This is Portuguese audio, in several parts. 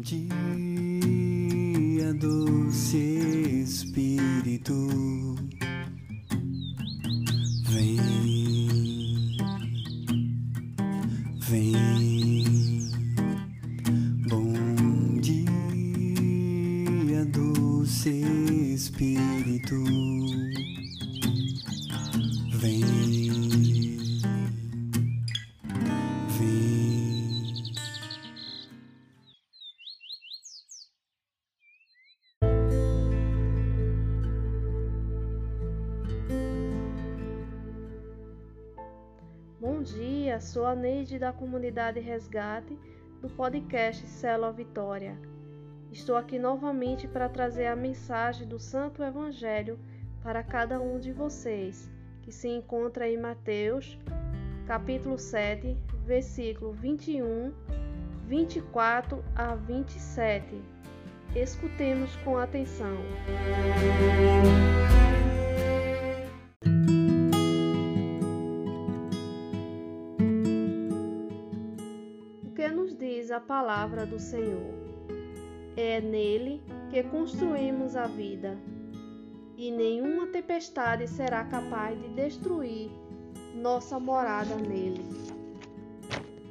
dia, doce Espírito, Bom dia, sou a Neide da comunidade Resgate do podcast Célula Vitória. Estou aqui novamente para trazer a mensagem do Santo Evangelho para cada um de vocês, que se encontra em Mateus, capítulo 7, versículo 21, 24 a 27. Escutemos com atenção. O que nos diz a palavra do Senhor? É nele que construímos a vida, e nenhuma tempestade será capaz de destruir nossa morada nele.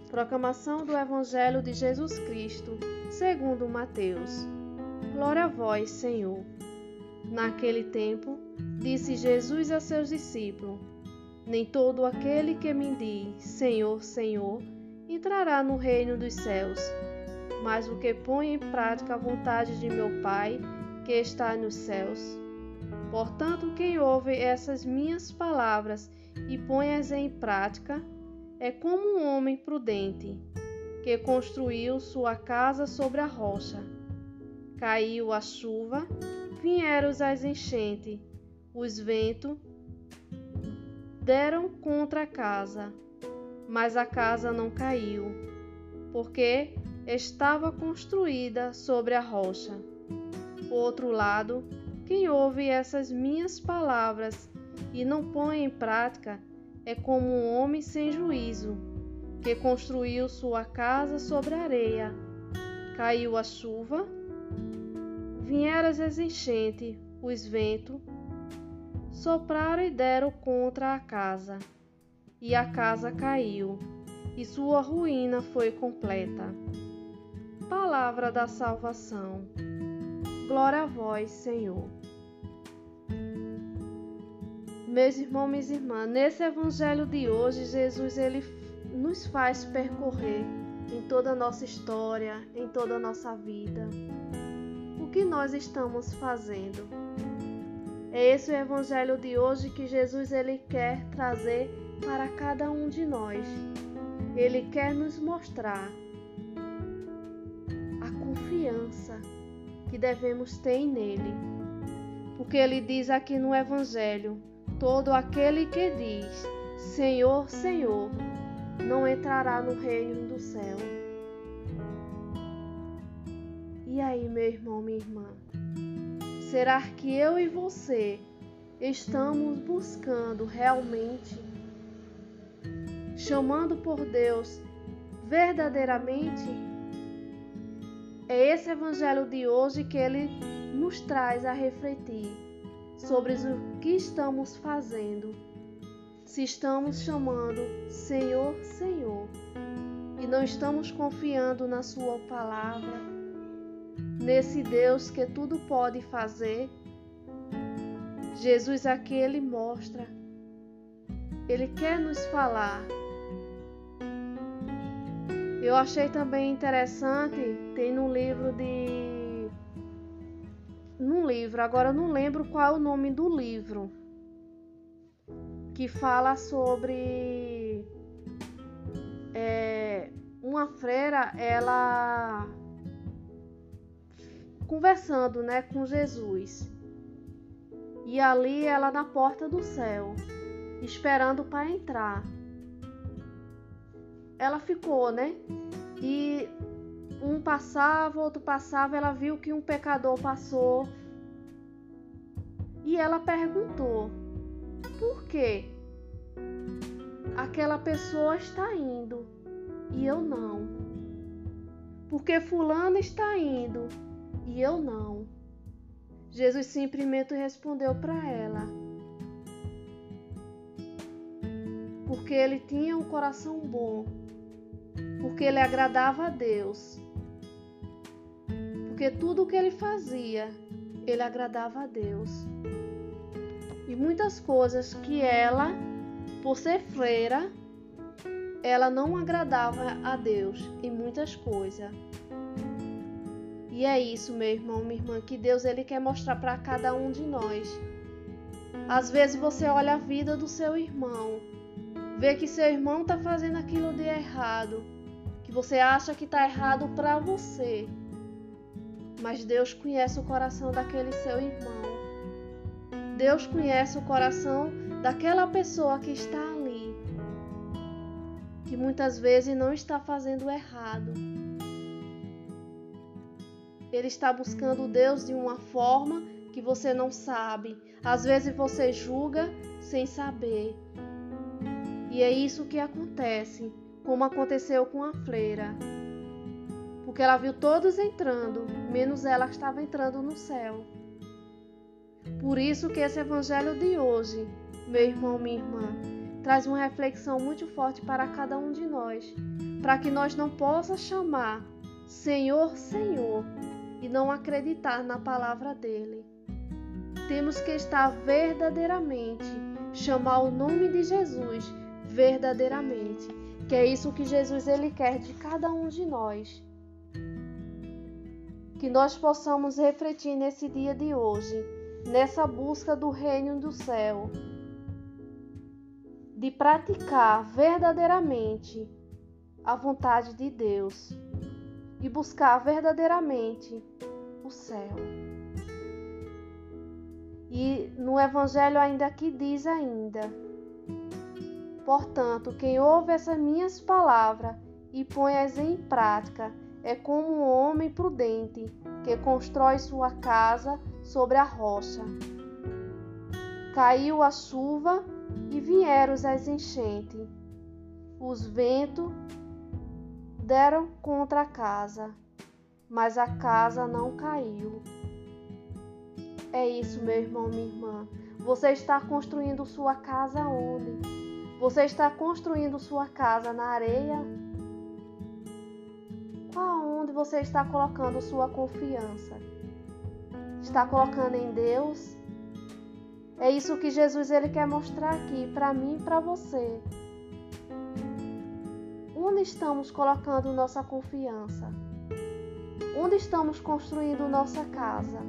Proclamação do Evangelho de Jesus Cristo, segundo Mateus. Glória a vós, Senhor. Naquele tempo, disse Jesus a seus discípulos: Nem todo aquele que me diz Senhor, Senhor, entrará no reino dos céus, mas o que põe em prática a vontade de meu Pai, que está nos céus. Portanto, quem ouve essas minhas palavras e põe-as em prática, é como um homem prudente, que construiu sua casa sobre a rocha. Caiu a chuva, vieram as enchentes, os ventos deram contra a casa, mas a casa não caiu, porque estava construída sobre a rocha. Por outro lado, quem ouve essas minhas palavras e não põe em prática é como um homem sem juízo, que construiu sua casa sobre areia. Caiu a chuva, vieram as enchentes, os ventos, sopraram e deram contra a casa, e a casa caiu, e sua ruína foi completa. Palavra da salvação. Glória a vós, Senhor. Meus irmãos, minhas irmãs, nesse evangelho de hoje, Jesus ele nos faz percorrer em toda a nossa história, em toda a nossa vida. O que nós estamos fazendo? É esse o evangelho de hoje que Jesus ele quer trazer para cada um de nós. Ele quer nos mostrar a confiança que devemos ter nele. Porque ele diz aqui no evangelho: Todo aquele que diz Senhor, Senhor, não entrará no reino do céu. E aí, meu irmão, minha irmã, será que eu e você estamos buscando realmente, chamando por Deus verdadeiramente? É esse evangelho de hoje que ele nos traz a refletir sobre o que estamos fazendo. Se estamos chamando Senhor, Senhor, e não estamos confiando na Sua palavra, nesse Deus que tudo pode fazer, Jesus aqui ele mostra, ele quer nos falar. Eu achei também interessante, tem no livro de num livro, agora eu não lembro qual é o nome do livro, que fala sobre é, uma freira, ela conversando, né, com Jesus. E ali ela na porta do céu, esperando para entrar. Ela ficou, né? E um passava, outro passava, ela viu que um pecador passou. E ela perguntou: por que aquela pessoa está indo e eu não? Porque Fulano está indo e eu não. Jesus simplesmente respondeu para ela: Porque ele tinha um coração bom, porque ele agradava a Deus, porque tudo o que ele fazia, ele agradava a Deus. E muitas coisas que ela, por ser freira, ela não agradava a Deus em muitas coisas. E é isso, meu irmão, minha irmã, que Deus ele quer mostrar para cada um de nós. Às vezes você olha a vida do seu irmão, vê que seu irmão está fazendo aquilo de errado, que você acha que está errado para você. Mas Deus conhece o coração daquele seu irmão. Deus conhece o coração daquela pessoa que está ali, que muitas vezes não está fazendo errado ele está buscando Deus de uma forma que você não sabe. Às vezes você julga sem saber. E é isso que acontece, como aconteceu com a freira. Porque ela viu todos entrando, menos ela estava entrando no céu. Por isso que esse evangelho de hoje, meu irmão, minha irmã, traz uma reflexão muito forte para cada um de nós, para que nós não possa chamar Senhor, Senhor, e não acreditar na palavra dele. Temos que estar verdadeiramente, chamar o nome de Jesus verdadeiramente, que é isso que Jesus ele quer de cada um de nós. Que nós possamos refletir nesse dia de hoje, nessa busca do reino do céu, de praticar verdadeiramente a vontade de Deus e buscar verdadeiramente o céu. E no evangelho ainda aqui diz ainda: Portanto, quem ouve essas minhas palavras e põe-as em prática é como um homem prudente que constrói sua casa sobre a rocha. Caiu a chuva e vieram as enchentes. Os ventos deram contra a casa, mas a casa não caiu. É isso, meu irmão, minha irmã. Você está construindo sua casa onde? Você está construindo sua casa na areia? Onde você está colocando sua confiança? Está colocando em Deus? É isso que Jesus ele quer mostrar aqui para mim e para você. Onde estamos colocando nossa confiança? Onde estamos construindo nossa casa?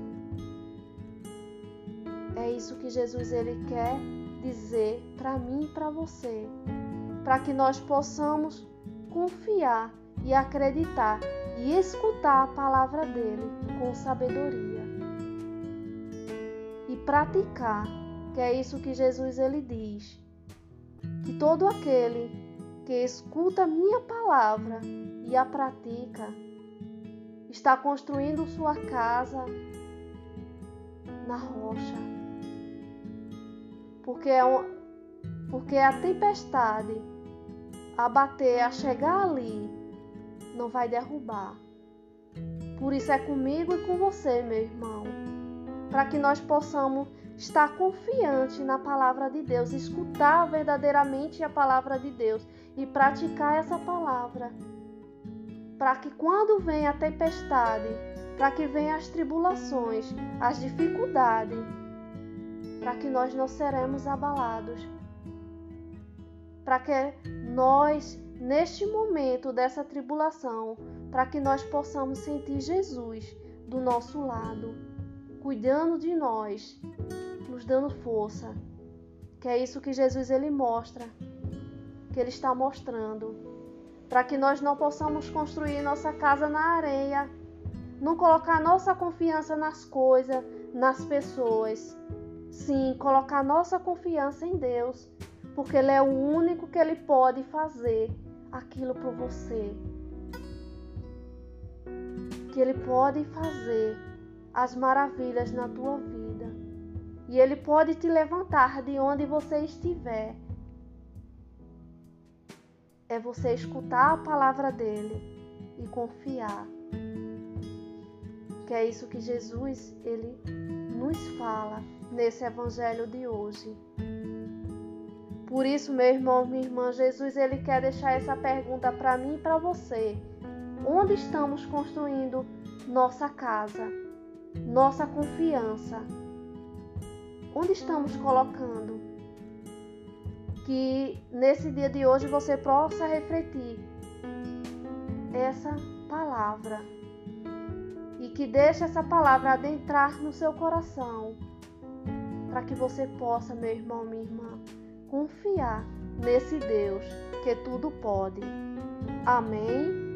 É isso que Jesus ele quer dizer para mim e para você, para que nós possamos confiar e acreditar e escutar a palavra dele com sabedoria e praticar, que é isso que Jesus ele diz, que todo aquele que escuta minha palavra e a pratica, está construindo sua casa na rocha. Porque, é um, porque a tempestade a bater, a chegar ali, não vai derrubar. Por isso é comigo e com você, meu irmão, para que nós possamos estar confiante na palavra de Deus, escutar verdadeiramente a palavra de Deus e praticar essa palavra, para que quando vem a tempestade, para que venham as tribulações, as dificuldades, para que nós não seremos abalados, para que nós, neste momento dessa tribulação, para que nós possamos sentir Jesus do nosso lado, cuidando de nós, nos dando força. Que é isso que Jesus ele mostra que Ele está mostrando, para que nós não possamos construir nossa casa na areia, não colocar nossa confiança nas coisas, nas pessoas. Sim, colocar nossa confiança em Deus, porque Ele é o único que Ele pode fazer aquilo por você. Que Ele pode fazer as maravilhas na tua vida. E Ele pode te levantar de onde você estiver é você escutar a palavra dele e confiar. Que é isso que Jesus ele nos fala nesse evangelho de hoje. Por isso, meu irmão, minha irmã, Jesus ele quer deixar essa pergunta para mim e para você. Onde estamos construindo nossa casa, nossa confiança? Onde estamos colocando? Que nesse dia de hoje você possa refletir essa palavra e que deixe essa palavra adentrar no seu coração, para que você possa, meu irmão, minha irmã, confiar nesse Deus que tudo pode. Amém.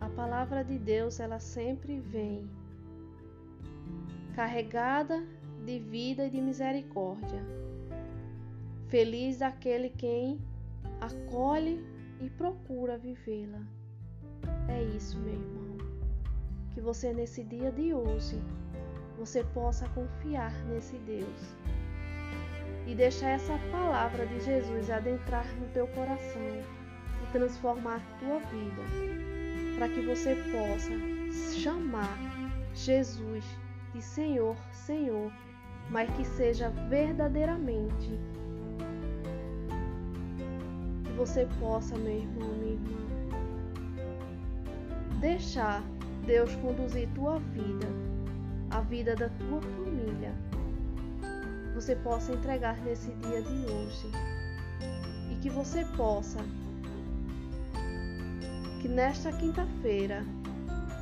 A palavra de Deus, ela sempre vem carregada de vida e de misericórdia. Feliz aquele quem acolhe e procura vivê-la. É isso, meu irmão. Que você nesse dia de hoje você possa confiar nesse Deus e deixar essa palavra de Jesus adentrar no teu coração e transformar a tua vida, para que você possa chamar Jesus de Senhor, Senhor, mas que seja verdadeiramente você possa, meu irmão, minha irmã, deixar Deus conduzir tua vida, a vida da tua família. Você possa entregar nesse dia de hoje e que você possa que nesta quinta-feira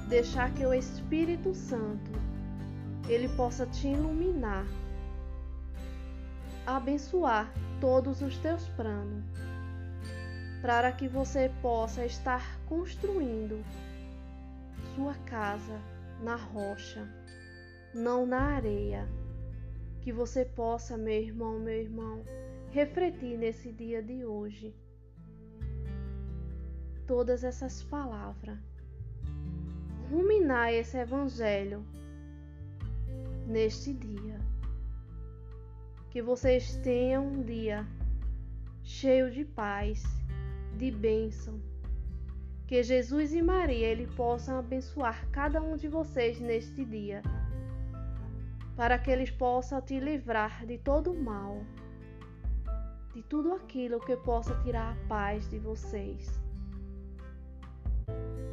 deixar que o Espírito Santo ele possa te iluminar, abençoar todos os teus planos, para que você possa estar construindo sua casa na rocha, não na areia. Que você possa, meu irmão, meu irmão, refletir nesse dia de hoje todas essas palavras, ruminar esse evangelho neste dia. Que vocês tenham um dia cheio de paz, de bênção. Que Jesus e Maria ele possam abençoar cada um de vocês neste dia, para que eles possam te livrar de todo o mal, de tudo aquilo que possa tirar a paz de vocês.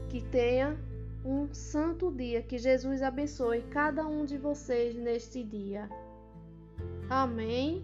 Que tenha um santo dia. Que Jesus abençoe cada um de vocês neste dia. Amém.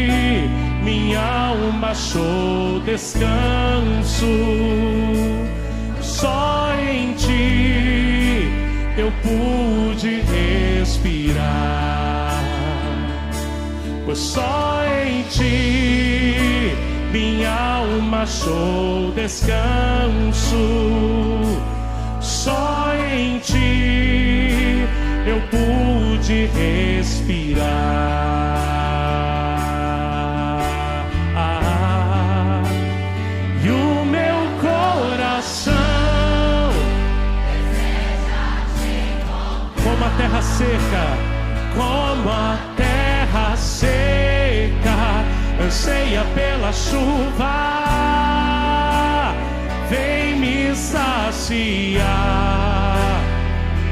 minha alma achou descanso. Só em ti eu pude respirar, pois só em ti minha alma achou descanso. Só em ti eu pude respirar. Seca, como a terra seca, anseia pela chuva, vem me saciar,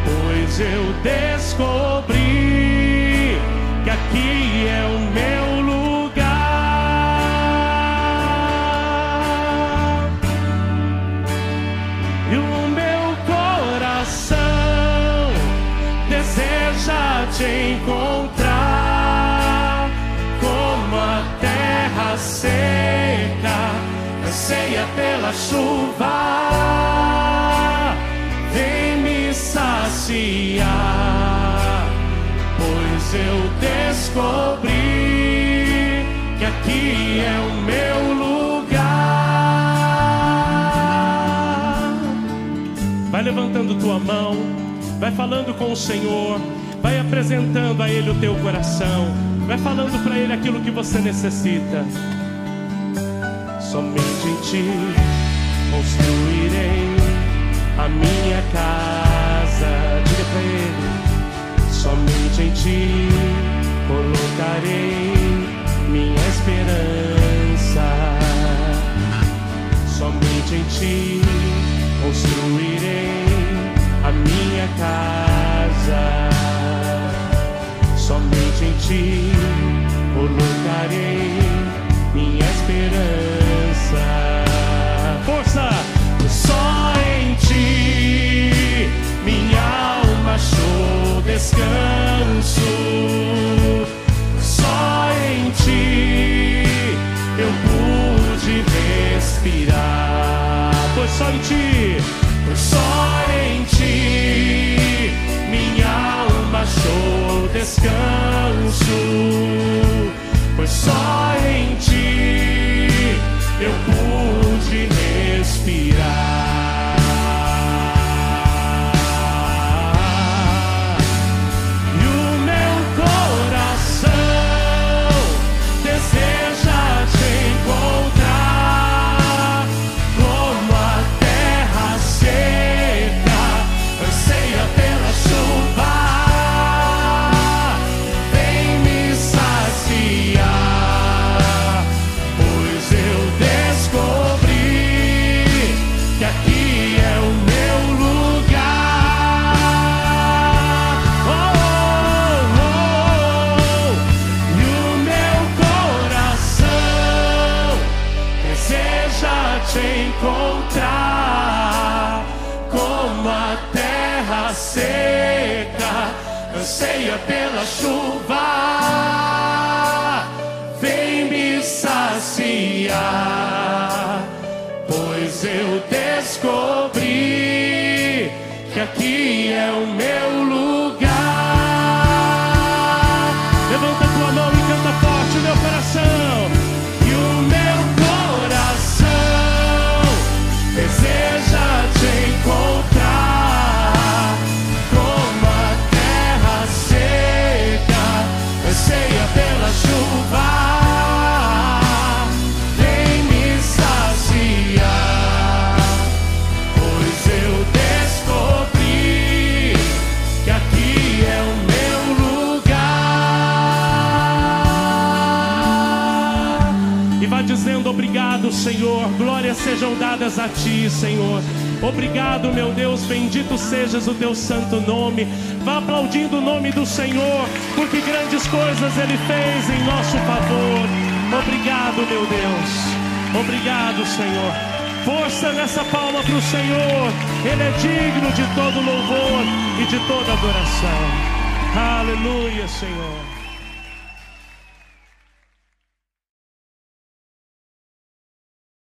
pois eu descobri anseia pela chuva. Vem me saciar, pois eu descobri que aqui é o meu lugar. Vai levantando tua mão, vai falando com o Senhor, vai apresentando a Ele o teu coração, vai falando para Ele aquilo que você necessita. Somente em Ti construirei a minha casa. Diga para Ele, somente em Ti colocarei minha esperança. Somente em Ti que aqui é o meu obrigado, Senhor. Glórias sejam dadas a ti, Senhor. Obrigado, meu Deus. Bendito sejas o teu santo nome. Vá aplaudindo o nome do Senhor, porque grandes coisas ele fez em nosso favor. Obrigado, meu Deus. Obrigado, Senhor. Força nessa palma para o Senhor. Ele é digno de todo louvor e de toda adoração. Aleluia, Senhor.